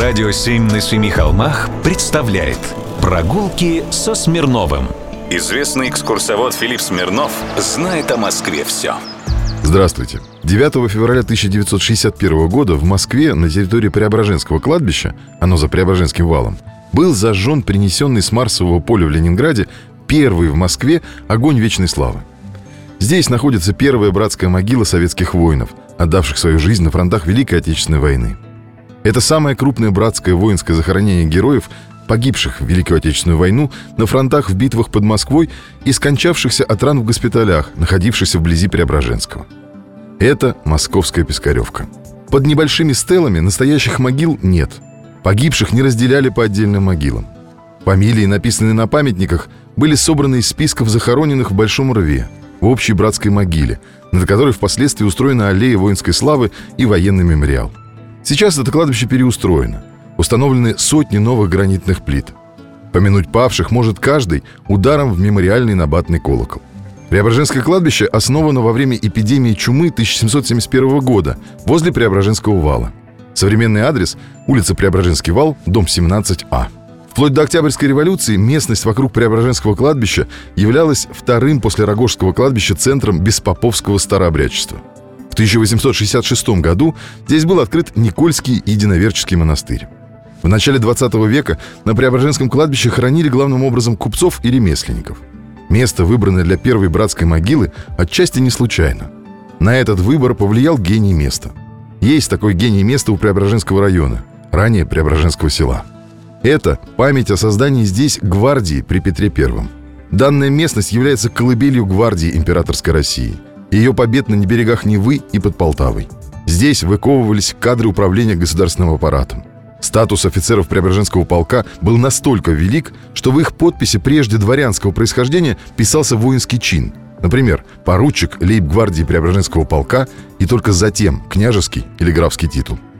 Радио «Семь на семи холмах» представляет Прогулки со Смирновым Известный экскурсовод Филипп Смирнов знает о Москве все Здравствуйте. 9 февраля 1961 года в Москве на территории Преображенского кладбища, оно за Преображенским валом, был зажжен принесенный с Марсового поля в Ленинграде первый в Москве огонь вечной славы. Здесь находится первая братская могила советских воинов, отдавших свою жизнь на фронтах Великой Отечественной войны. Это самое крупное братское воинское захоронение героев, погибших в Великую Отечественную войну на фронтах в битвах под Москвой и скончавшихся от ран в госпиталях, находившихся вблизи Преображенского. Это Московская Пискаревка. Под небольшими стелами настоящих могил нет. Погибших не разделяли по отдельным могилам. Фамилии, написанные на памятниках, были собраны из списков захороненных в Большом рве, в общей братской могиле, над которой впоследствии устроена аллея воинской славы и военный мемориал. Сейчас это кладбище переустроено. Установлены сотни новых гранитных плит. Помянуть павших может каждый ударом в мемориальный набатный колокол. Преображенское кладбище основано во время эпидемии чумы 1771 года возле Преображенского вала. Современный адрес – улица Преображенский вал, дом 17А. Вплоть до Октябрьской революции местность вокруг Преображенского кладбища являлась вторым после Рогожского кладбища центром беспоповского старообрядчества. В 1866 году здесь был открыт Никольский единоверческий монастырь. В начале 20 века на Преображенском кладбище хоронили главным образом купцов и ремесленников. Место, выбранное для первой братской могилы, отчасти не случайно. На этот выбор повлиял гений места. Есть такой гений места у Преображенского района, ранее Преображенского села. Это память о создании здесь гвардии при Петре Первом. Данная местность является колыбелью гвардии императорской России – ее побед на берегах Невы и под Полтавой. Здесь выковывались кадры управления государственным аппаратом. Статус офицеров Преображенского полка был настолько велик, что в их подписи прежде дворянского происхождения писался воинский чин. Например, поручик лейб-гвардии Преображенского полка и только затем княжеский или графский титул.